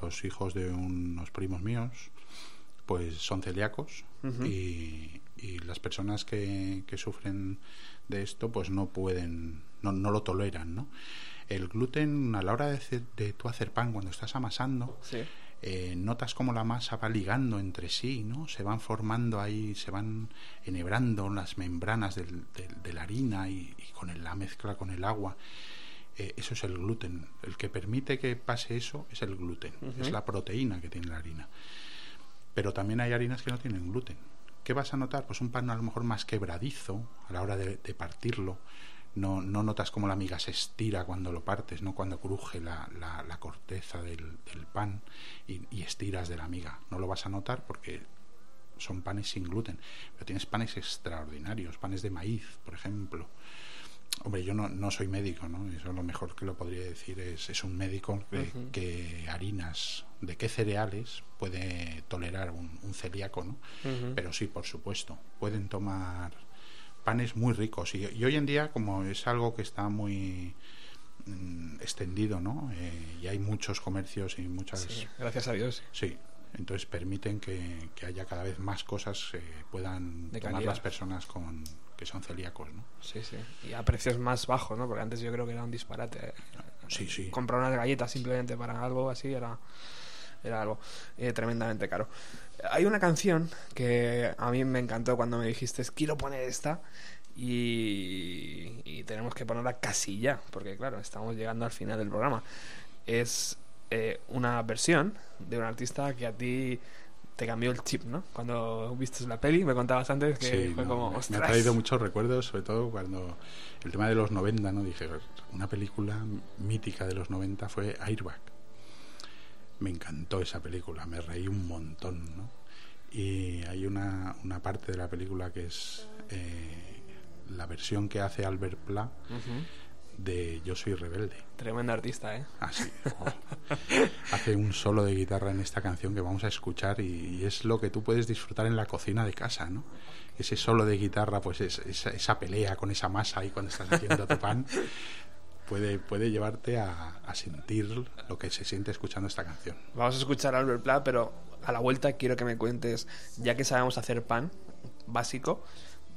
los hijos de unos primos míos, pues son celíacos y, y las personas que, que sufren de esto pues no pueden, no, no lo toleran, ¿no? El gluten a la hora de, hacer- de tú hacer pan cuando estás amasando, Sí. Eh, notas como la masa va ligando entre sí, ¿no? Se van formando ahí, se van enhebrando las membranas del- del- de la harina y, y con el- la mezcla con el agua. Eh, eso es el gluten. El que permite que pase eso es el gluten. Es la proteína que tiene la harina. Pero también hay harinas que no tienen gluten. ¿Qué vas a notar? Pues un pan a lo mejor más quebradizo a la hora de, de partirlo. No, no notas como la miga se estira cuando lo partes, no cuando cruje la, la- la corteza del, del pan y, y estiras de la miga. No lo vas a notar porque son panes sin gluten. Pero tienes panes extraordinarios, panes de maíz, por ejemplo. Hombre, yo no, no soy médico, ¿no? Eso lo mejor que lo podría decir es, es un médico de Ujú. qué harinas, de qué cereales puede tolerar un, un celíaco, ¿no? Pero sí, por supuesto, pueden tomar panes muy ricos. Y, y hoy en día, como es algo que está muy mm, extendido, ¿no? Eh, y hay muchos comercios y muchas... Sí, gracias a Dios. Sí, entonces permiten que, que haya cada vez más cosas que puedan De tomar calidad. las personas con que son celíacos, ¿no? Sí, sí. Y a precios más bajos, ¿no? Porque antes yo creo que era un disparate. Sí, sí. Comprar unas galletas simplemente para algo así era, era algo eh, tremendamente caro. Hay una canción que a mí me encantó cuando me dijiste, quiero poner esta. Y, y tenemos que ponerla casi ya, porque claro, estamos llegando al final del programa. Es eh, una versión de un artista que a ti te cambió el chip, ¿no? Cuando viste la peli, me contabas antes que Sí, fue no, como, me- ha traído muchos recuerdos, sobre todo cuando el tema de los 90, ¿no? Dije, una película mítica de los 90 fue Airbag. Me encantó esa película, me reí un montón, ¿no? Y hay una, una parte de la película que es eh, la versión que hace Albert Pla de Yo soy rebelde. Tremendo artista, ¿eh? Así. oh. Hace un solo de guitarra en esta canción que vamos a escuchar y, y es lo que tú puedes disfrutar en la cocina de casa, ¿no? Ese solo de guitarra, pues es, esa, esa pelea con esa masa ahí cuando estás haciendo tu pan, puede, puede llevarte a, a sentir lo que se siente escuchando esta canción. Vamos a escuchar a Albert Pla, pero a la vuelta quiero que me cuentes, ya que sabemos hacer pan básico,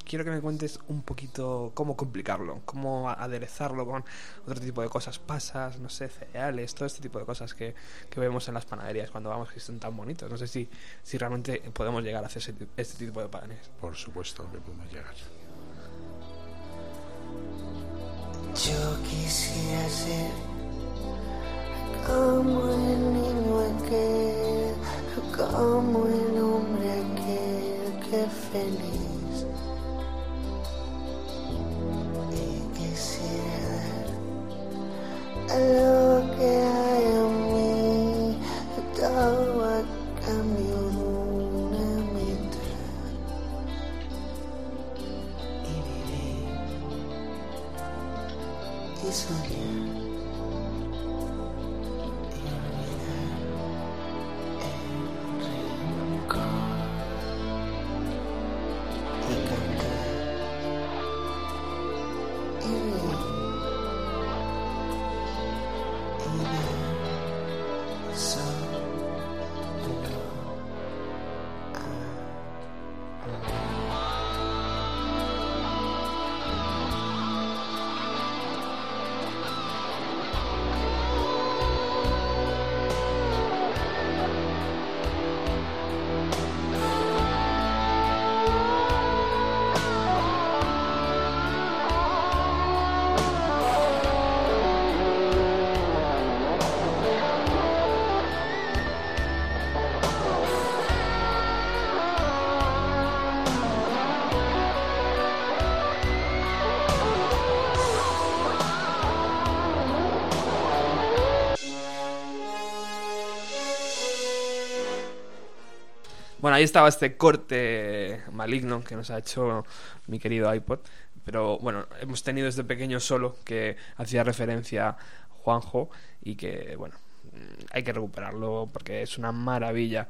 quiero que me cuentes un poquito cómo complicarlo, cómo aderezarlo con otro tipo de cosas, pasas, no sé, cereales, todo este tipo de cosas que, que vemos en las panaderías cuando vamos que son tan bonitos. No sé si, si realmente podemos llegar a hacer ese este tipo de panes. Por supuesto que podemos llegar. Yo quisiera ser como el niño aquel, como el hombre aquel que feliz. Y quisiera dar lo que Bueno, ahí estaba este corte maligno que nos ha hecho mi querido iPod. Pero bueno, hemos tenido este pequeño solo que hacía referencia a Juanjo y que, bueno, hay que recuperarlo porque es una maravilla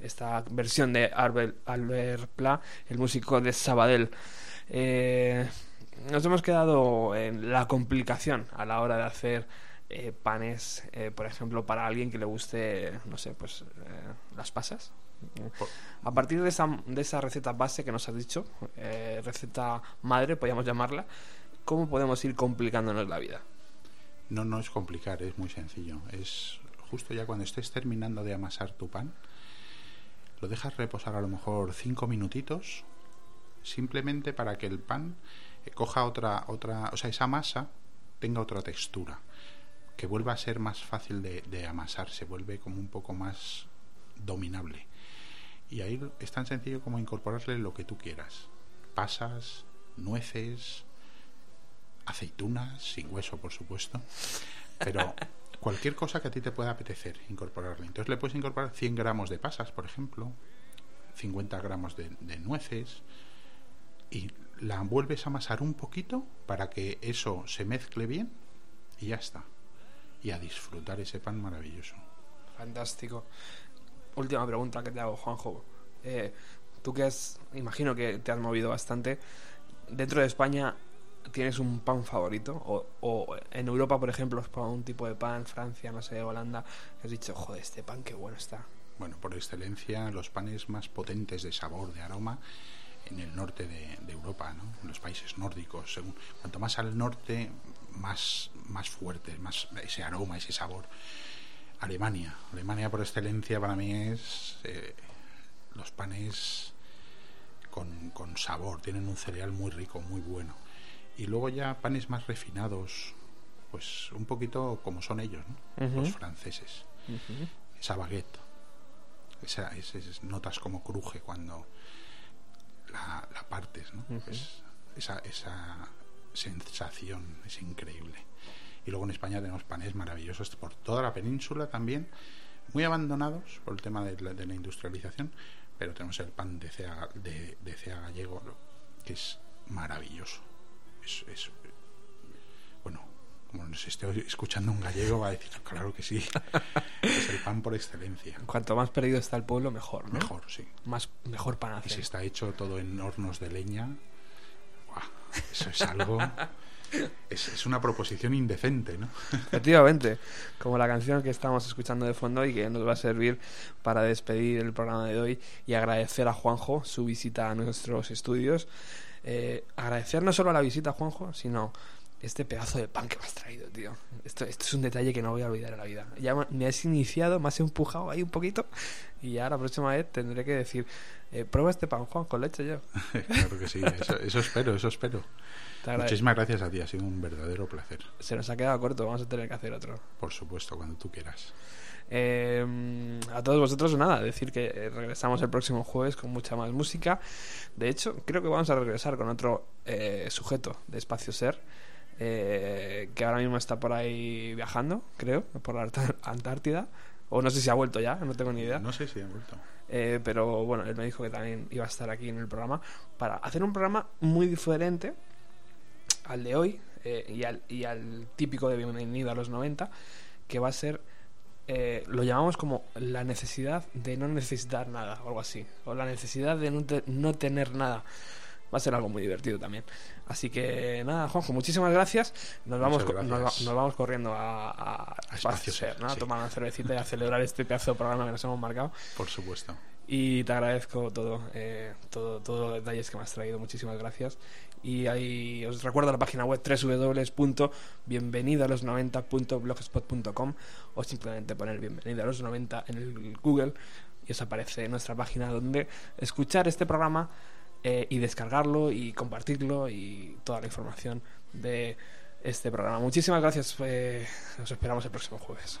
esta versión de Albert, Albert Pla, el músico de Sabadell. Eh, nos hemos quedado en la complicación a la hora de hacer eh, panes, eh, por ejemplo, para alguien que le guste, no sé, pues eh, las pasas. A partir de esa, de esa receta base que nos has dicho, eh, receta madre, podríamos llamarla, ¿cómo podemos ir complicándonos la vida? No, no es complicar, es muy sencillo. Es justo ya cuando estés terminando de amasar tu pan, lo dejas reposar a lo mejor cinco minutitos, simplemente para que el pan coja otra, otra, o sea, esa masa tenga otra textura, que vuelva a ser más fácil de, de amasar, se vuelve como un poco más dominable. Y ahí es tan sencillo como incorporarle lo que tú quieras. Pasas, nueces, aceitunas, sin hueso por supuesto, pero cualquier cosa que a ti te pueda apetecer incorporarle. Entonces le puedes incorporar 100 gramos de pasas, por ejemplo, 50 gramos de, de nueces y la vuelves a amasar un poquito para que eso se mezcle bien y ya está. Y a disfrutar ese pan maravilloso. Fantástico. Última pregunta que te hago, Juanjo. Eh, tú que has, imagino que te has movido bastante, dentro de España tienes un pan favorito o, en Europa, por ejemplo, probado un tipo de pan, Francia, no sé, Holanda, has dicho, joder, este pan qué bueno está. Bueno, por excelencia, los panes más potentes de sabor, de aroma, en el norte de, Europa, ¿no? en los países nórdicos. Cuanto más al norte, más, más fuerte, más ese aroma, ese sabor. Alemania. Alemania por excelencia para mí es eh, los panes con, con sabor, tienen un cereal muy rico, muy bueno. Y luego ya panes más refinados, pues un poquito como son ellos, ¿no? Los franceses. Esa baguette, esa, esas notas como cruje cuando la, la partes, ¿no? Pues esa, esa sensación es increíble. Y luego en España tenemos panes maravillosos por toda la península también, muy abandonados por el tema de la, de la industrialización, pero tenemos el pan de cea, de, de cea gallego, que es maravilloso. Es, es- bueno, como nos esté escuchando un gallego, va a decir, claro que sí. es el pan por excelencia. Cuanto más perdido está el pueblo, mejor, ¿no? Mejor, sí. Más, mejor pan Y si hacer. está hecho todo en hornos de leña, eso es algo. Es, es una proposición indecente, ¿no? Efectivamente, como la canción que estamos escuchando de fondo y que nos va a servir para despedir el programa de hoy y agradecer a Juanjo su visita a nuestros estudios. Eh, agradecer no solo la visita a Juanjo, sino este pedazo de pan que me has traído, tío. Esto, esto es un detalle que no voy a olvidar en la vida. Ya me- has iniciado, me has empujado ahí un poquito y ya la próxima vez tendré que decir, eh, prueba este pan, Juan, con leche yo. claro que sí, eso, eso espero, eso espero. Muchísimas gracias a ti, ha sido un verdadero placer. Se nos ha quedado corto, vamos a tener que hacer otro. Por supuesto, cuando tú quieras. Eh, a todos vosotros, nada, decir que eh, regresamos el próximo jueves con mucha más música. De hecho, creo que vamos a regresar con otro eh, sujeto de Espacio Ser, eh, que ahora mismo está por ahí viajando, creo, por la Antártida. O no sé si ha vuelto ya, no tengo ni idea. No sé si han vuelto. Eh, pero bueno, él me dijo que también iba a estar aquí en el programa para hacer un programa muy diferente al de hoy eh, y, al, y al típico de Bienvenido a los 90, que va a ser, eh, lo llamamos como la necesidad de no necesitar nada o algo así, o la necesidad de no, te- no tener nada. Va a ser algo muy divertido también. Así que nada, Juanjo, muchísimas gracias. Nos vamos, nos, vamos corriendo a, a, A Espacio Ser, a tomar una cervecita y a celebrar este pedazo de programa que nos hemos marcado. Por supuesto. Y te agradezco todo, eh, todo, todos los detalles que me has traído. Muchísimas gracias. Y ahí os recuerdo la página web www.bienvenidoalos90.blogspot.com o simplemente poner bienvenido a los 90 en el Google y os aparece nuestra página donde escuchar este programa eh, y descargarlo y compartirlo y toda la información de este programa. Muchísimas gracias. eh, os esperamos el próximo jueves.